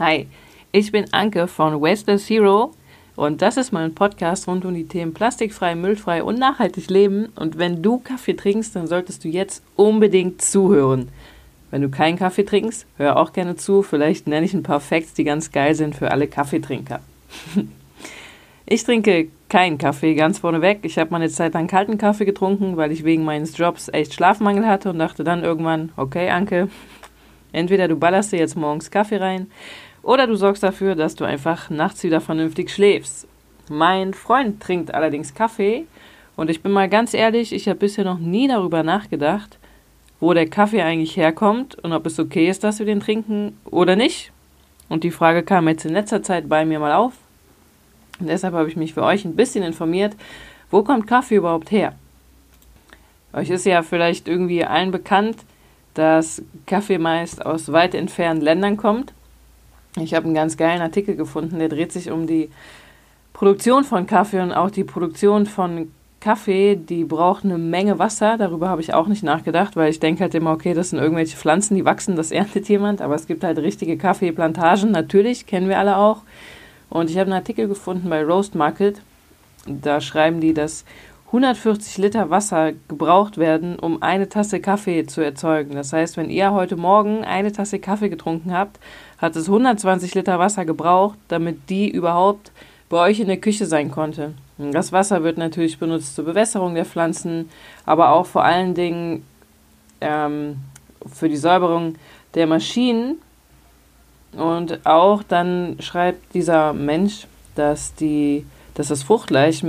Hi, ich bin Anke von Waste Zero und das ist mein Podcast rund um die Themen plastikfrei, müllfrei und nachhaltig leben. Und wenn du Kaffee trinkst, dann solltest du jetzt unbedingt zuhören. Wenn du keinen Kaffee trinkst, hör auch gerne zu. Vielleicht nenne ich ein paar Facts, die ganz geil sind für alle Kaffeetrinker. ich trinke keinen Kaffee, ganz vorneweg. Ich habe mal eine Zeit lang kalten Kaffee getrunken, weil ich wegen meines Jobs echt Schlafmangel hatte und dachte dann irgendwann, okay, Anke, entweder du ballerst dir jetzt morgens Kaffee rein oder du sorgst dafür, dass du einfach nachts wieder vernünftig schläfst. Mein Freund trinkt allerdings Kaffee und ich bin mal ganz ehrlich, ich habe bisher noch nie darüber nachgedacht, wo der Kaffee eigentlich herkommt und ob es okay ist, dass wir den trinken oder nicht. Und die Frage kam jetzt in letzter Zeit bei mir mal auf. Und deshalb habe ich mich für euch ein bisschen informiert, wo kommt Kaffee überhaupt her? Euch ist ja vielleicht irgendwie allen bekannt, dass Kaffee meist aus weit entfernten Ländern kommt. Ich habe einen ganz geilen Artikel gefunden, der dreht sich um die Produktion von Kaffee und auch die Produktion von Kaffee, die braucht eine Menge Wasser. Darüber habe ich auch nicht nachgedacht, weil ich denke halt immer, okay, das sind irgendwelche Pflanzen, die wachsen, das erntet jemand. Aber es gibt halt richtige Kaffeeplantagen, natürlich, kennen wir alle auch. Und ich habe einen Artikel gefunden bei Roast Market. Da schreiben die, dass 140 Liter Wasser gebraucht werden, um eine Tasse Kaffee zu erzeugen. Das heißt, wenn ihr heute Morgen eine Tasse Kaffee getrunken habt, hat es 120 Liter Wasser gebraucht, damit die überhaupt bei euch in der Küche sein konnte. Das Wasser wird natürlich benutzt zur Bewässerung der Pflanzen, aber auch vor allen Dingen ähm, für die Säuberung der Maschinen. Und auch dann schreibt dieser Mensch, dass, die, dass das Fruchtfleisch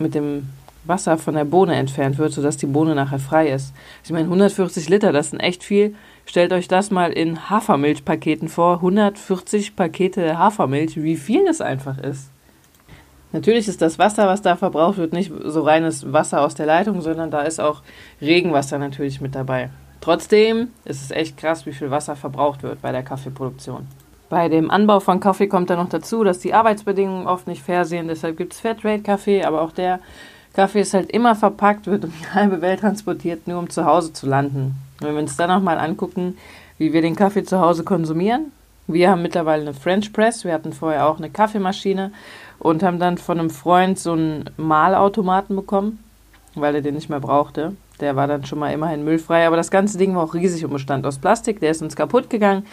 mit dem Wasser von der Bohne entfernt wird, sodass die Bohne nachher frei ist. Ich meine, 140 Liter, das sind echt viel. Stellt euch das mal in Hafermilchpaketen vor. 140 Pakete Hafermilch, wie viel das einfach ist. Natürlich ist das Wasser, was da verbraucht wird, nicht so reines Wasser aus der Leitung, sondern da ist auch Regenwasser natürlich mit dabei. Trotzdem ist es echt krass, wie viel Wasser verbraucht wird bei der Kaffeeproduktion. Bei dem Anbau von Kaffee kommt dann noch dazu, dass die Arbeitsbedingungen oft nicht fair sind. Deshalb gibt es Fairtrade-Kaffee, aber auch der Kaffee ist halt immer verpackt, wird um die halbe Welt transportiert, nur um zu Hause zu landen. Wenn wir uns dann nochmal angucken, wie wir den Kaffee zu Hause konsumieren. Wir haben mittlerweile eine French Press, wir hatten vorher auch eine Kaffeemaschine und haben dann von einem Freund so einen Mahlautomaten bekommen, weil er den nicht mehr brauchte. Der war dann schon mal immerhin müllfrei, aber das ganze Ding war auch riesig und bestand aus Plastik, der ist uns kaputt gegangen.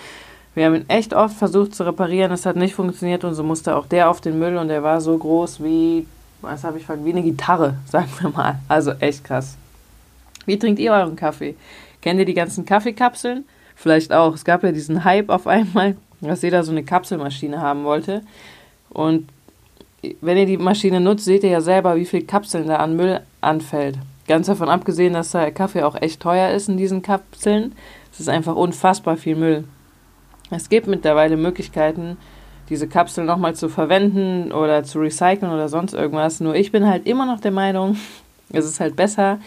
Wir haben ihn echt oft versucht zu reparieren, es hat nicht funktioniert und so musste auch der auf den Müll und der war so groß wie was habe ich vergessen? Wie eine Gitarre, sagen wir mal. Also echt krass. Wie trinkt ihr euren Kaffee? Kennt ihr die ganzen Kaffeekapseln? Vielleicht auch. Es gab ja diesen Hype auf einmal, dass jeder so eine Kapselmaschine haben wollte. Und wenn ihr die Maschine nutzt, seht ihr ja selber, wie viel Kapseln da an Müll anfällt. Ganz davon abgesehen, dass der Kaffee auch echt teuer ist in diesen Kapseln. Es ist einfach unfassbar viel Müll. Es gibt mittlerweile Möglichkeiten, diese Kapsel nochmal zu verwenden oder zu recyceln oder sonst irgendwas. Nur ich bin halt immer noch der Meinung, es ist halt besser,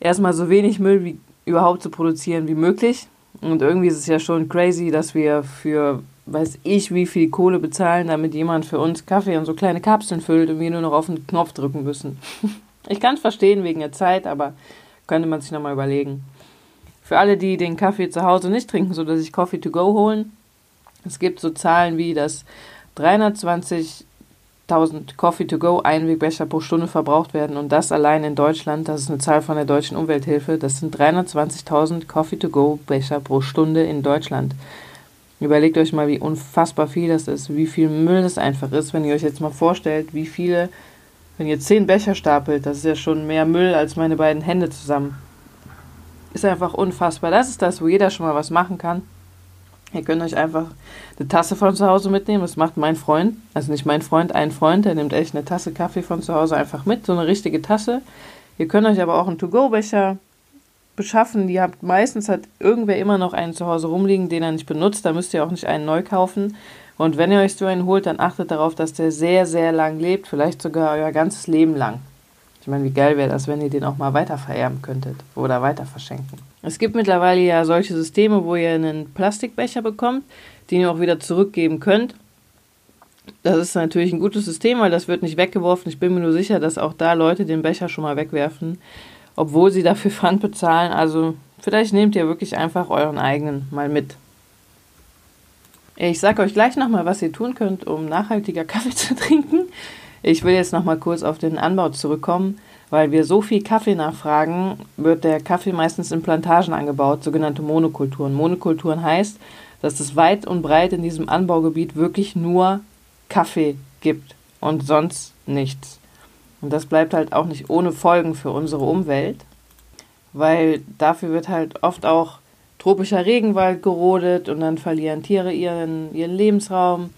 erstmal so wenig Müll wie überhaupt zu produzieren wie möglich. Und irgendwie ist es ja schon crazy, dass wir für weiß ich wie viel Kohle bezahlen, damit jemand für uns Kaffee und so kleine Kapseln füllt und wir nur noch auf den Knopf drücken müssen. Ich kann es verstehen wegen der Zeit, aber könnte man sich nochmal überlegen. Für alle, die den Kaffee zu Hause nicht trinken, so dass sich Coffee to go holen, es gibt so Zahlen wie, dass 320.000 Coffee-to-go Einwegbecher pro Stunde verbraucht werden und das allein in Deutschland, das ist eine Zahl von der Deutschen Umwelthilfe, das sind 320.000 Coffee-to-go Becher pro Stunde in Deutschland. Überlegt euch mal, wie unfassbar viel das ist, wie viel Müll das einfach ist, wenn ihr euch jetzt mal vorstellt, wie viele, wenn ihr 10 Becher stapelt, das ist ja schon mehr Müll als meine beiden Hände zusammen. Ist einfach unfassbar. Das ist das, wo jeder schon mal was machen kann. Ihr könnt euch einfach eine Tasse von zu Hause mitnehmen. Das macht mein Freund. Also nicht mein Freund, ein Freund, der nimmt echt eine Tasse Kaffee von zu Hause einfach mit. So eine richtige Tasse. Ihr könnt euch aber auch einen To-Go-Becher beschaffen. Die habt meistens hat irgendwer immer noch einen zu Hause rumliegen, den er nicht benutzt. Da müsst ihr auch nicht einen neu kaufen. Und wenn ihr euch so einen holt, dann achtet darauf, dass der sehr, sehr lang lebt. Vielleicht sogar euer ganzes Leben lang. Ich meine, wie geil wäre das, wenn ihr den auch mal weiter vererben könntet oder weiter verschenken. Es gibt mittlerweile ja solche Systeme, wo ihr einen Plastikbecher bekommt, den ihr auch wieder zurückgeben könnt. Das ist natürlich ein gutes System, weil das wird nicht weggeworfen. Ich bin mir nur sicher, dass auch da Leute den Becher schon mal wegwerfen, obwohl sie dafür Pfand bezahlen. Also vielleicht nehmt ihr wirklich einfach euren eigenen mal mit. Ich sage euch gleich nochmal, was ihr tun könnt, um nachhaltiger Kaffee zu trinken. Ich will jetzt nochmal kurz auf den Anbau zurückkommen. Weil wir so viel Kaffee nachfragen, wird der Kaffee meistens in Plantagen angebaut, sogenannte Monokulturen. Monokulturen heißt, dass es weit und breit in diesem Anbaugebiet wirklich nur Kaffee gibt und sonst nichts. Und das bleibt halt auch nicht ohne Folgen für unsere Umwelt, weil dafür wird halt oft auch tropischer Regenwald gerodet und dann verlieren Tiere ihren, ihren Lebensraum.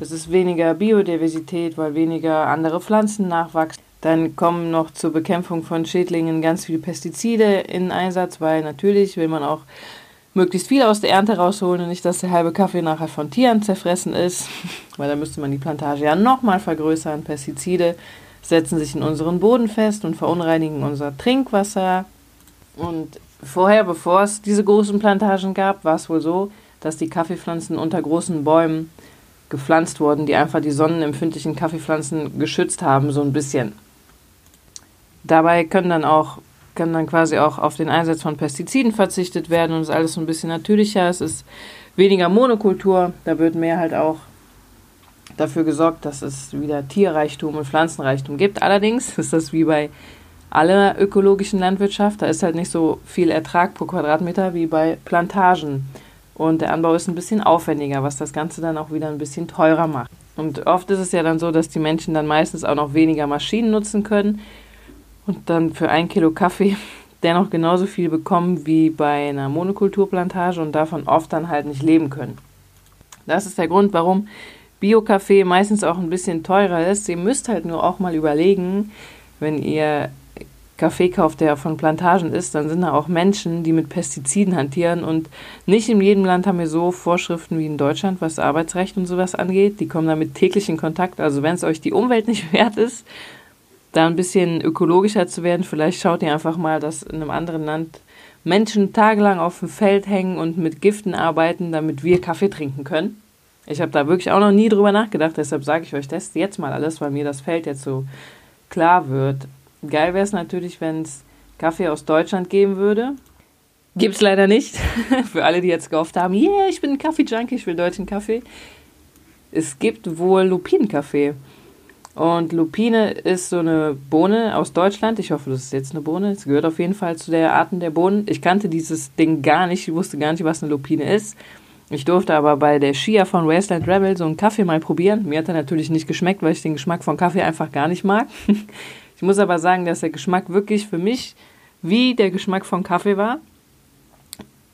Es ist weniger Biodiversität, weil weniger andere Pflanzen nachwachsen. Dann kommen noch zur Bekämpfung von Schädlingen ganz viele Pestizide in Einsatz, weil natürlich will man auch möglichst viel aus der Ernte rausholen und nicht, dass der halbe Kaffee nachher von Tieren zerfressen ist, weil da müsste man die Plantage ja nochmal vergrößern. Pestizide setzen sich in unseren Boden fest und verunreinigen unser Trinkwasser. Und vorher, bevor es diese großen Plantagen gab, war es wohl so, dass die Kaffeepflanzen unter großen Bäumen gepflanzt wurden, die einfach die sonnenempfindlichen Kaffeepflanzen geschützt haben, so ein bisschen. Dabei können dann auch kann dann quasi auch auf den Einsatz von Pestiziden verzichtet werden und es ist alles so ein bisschen natürlicher. Es ist weniger Monokultur, da wird mehr halt auch dafür gesorgt, dass es wieder Tierreichtum und Pflanzenreichtum gibt. Allerdings ist das wie bei aller ökologischen Landwirtschaft, da ist halt nicht so viel Ertrag pro Quadratmeter wie bei Plantagen. Und der Anbau ist ein bisschen aufwendiger, was das Ganze dann auch wieder ein bisschen teurer macht. Und oft ist es ja dann so, dass die Menschen dann meistens auch noch weniger Maschinen nutzen können und dann für ein Kilo Kaffee dennoch genauso viel bekommen wie bei einer Monokulturplantage und davon oft dann halt nicht leben können. Das ist der Grund, warum Bio-Kaffee meistens auch ein bisschen teurer ist. Ihr müsst halt nur auch mal überlegen, wenn ihr Kaffee kauft, der von Plantagen ist, dann sind da auch Menschen, die mit Pestiziden hantieren und nicht in jedem Land haben wir so Vorschriften wie in Deutschland, was Arbeitsrecht und sowas angeht. Die kommen damit täglich in Kontakt. Also wenn es euch die Umwelt nicht wert ist, da ein bisschen ökologischer zu werden, vielleicht schaut ihr einfach mal, dass in einem anderen Land Menschen tagelang auf dem Feld hängen und mit Giften arbeiten, damit wir Kaffee trinken können. Ich habe da wirklich auch noch nie drüber nachgedacht, deshalb sage ich euch das jetzt mal alles, weil mir das Feld jetzt so klar wird. Geil wäre es natürlich, wenn es Kaffee aus Deutschland geben würde. Gibt es leider nicht. Für alle, die jetzt gehofft haben, yeah, ich bin ein Kaffee-Junkie, ich will deutschen Kaffee. Es gibt wohl Lupinenkaffee. Und Lupine ist so eine Bohne aus Deutschland. Ich hoffe, das ist jetzt eine Bohne. Es gehört auf jeden Fall zu der Arten der Bohnen. Ich kannte dieses Ding gar nicht. Ich wusste gar nicht, was eine Lupine ist. Ich durfte aber bei der Shia von Wasteland Rebel so einen Kaffee mal probieren. Mir hat er natürlich nicht geschmeckt, weil ich den Geschmack von Kaffee einfach gar nicht mag. Ich muss aber sagen, dass der Geschmack wirklich für mich wie der Geschmack von Kaffee war.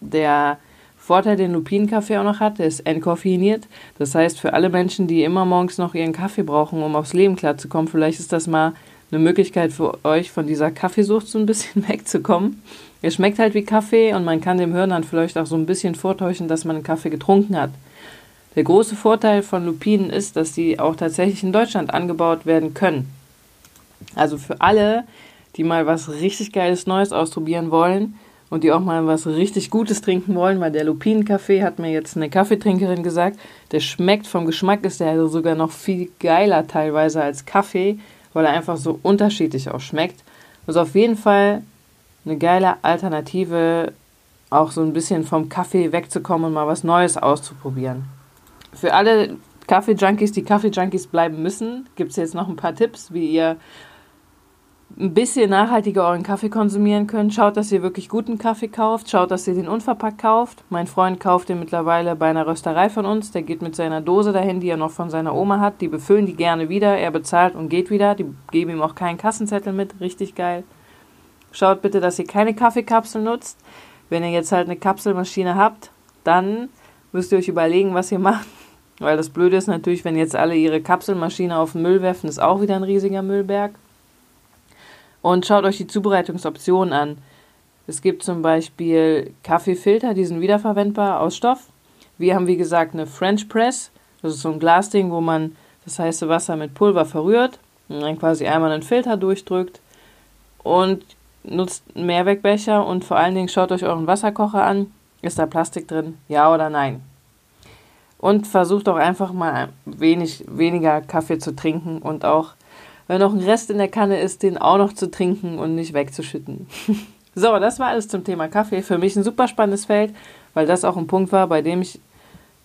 Der Vorteil, den Lupinenkaffee auch noch hat, der ist entkoffeiniert. Das heißt, für alle Menschen, die immer morgens noch ihren Kaffee brauchen, um aufs Leben klarzukommen, vielleicht ist das mal eine Möglichkeit für euch, von dieser Kaffeesucht so ein bisschen wegzukommen. Er schmeckt halt wie Kaffee und man kann dem Hören dann vielleicht auch so ein bisschen vortäuschen, dass man einen Kaffee getrunken hat. Der große Vorteil von Lupinen ist, dass die auch tatsächlich in Deutschland angebaut werden können. Also für alle, die mal was richtig Geiles Neues ausprobieren wollen, und die auch mal was richtig Gutes trinken wollen, weil der Lupinenkaffee hat mir jetzt eine Kaffeetrinkerin gesagt, der schmeckt vom Geschmack ist der sogar noch viel geiler teilweise als Kaffee, weil er einfach so unterschiedlich auch schmeckt. Also auf jeden Fall eine geile Alternative, auch so ein bisschen vom Kaffee wegzukommen und mal was Neues auszuprobieren. Für alle Kaffee-Junkies, die Kaffee-Junkies bleiben müssen, gibt es jetzt noch ein paar Tipps, wie ihr ein bisschen nachhaltiger euren Kaffee konsumieren könnt. Schaut, dass ihr wirklich guten Kaffee kauft. Schaut, dass ihr den unverpackt kauft. Mein Freund kauft den mittlerweile bei einer Rösterei von uns. Der geht mit seiner Dose dahin, die er noch von seiner Oma hat. Die befüllen die gerne wieder. Er bezahlt und geht wieder. Die geben ihm auch keinen Kassenzettel mit. Richtig geil. Schaut bitte, dass ihr keine Kaffeekapsel nutzt. Wenn ihr jetzt halt eine Kapselmaschine habt, dann müsst ihr euch überlegen, was ihr macht. Weil das Blöde ist natürlich, wenn jetzt alle ihre Kapselmaschine auf den Müll werfen, ist auch wieder ein riesiger Müllberg und schaut euch die Zubereitungsoptionen an. Es gibt zum Beispiel Kaffeefilter, die sind wiederverwendbar aus Stoff. Wir haben wie gesagt eine French Press, das ist so ein Glasding, wo man das heiße Wasser mit Pulver verrührt und dann quasi einmal einen Filter durchdrückt und nutzt einen Mehrwegbecher und vor allen Dingen schaut euch euren Wasserkocher an. Ist da Plastik drin? Ja oder nein? Und versucht auch einfach mal wenig, weniger Kaffee zu trinken und auch wenn noch ein Rest in der Kanne ist, den auch noch zu trinken und nicht wegzuschütten. so, das war alles zum Thema Kaffee. Für mich ein super spannendes Feld, weil das auch ein Punkt war, bei dem ich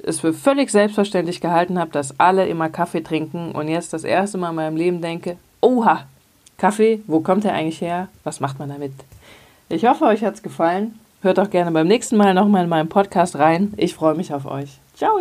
es für völlig selbstverständlich gehalten habe, dass alle immer Kaffee trinken und jetzt das erste Mal in meinem Leben denke, oha, Kaffee, wo kommt der eigentlich her? Was macht man damit? Ich hoffe, euch hat es gefallen. Hört auch gerne beim nächsten Mal nochmal in meinem Podcast rein. Ich freue mich auf euch. Ciao!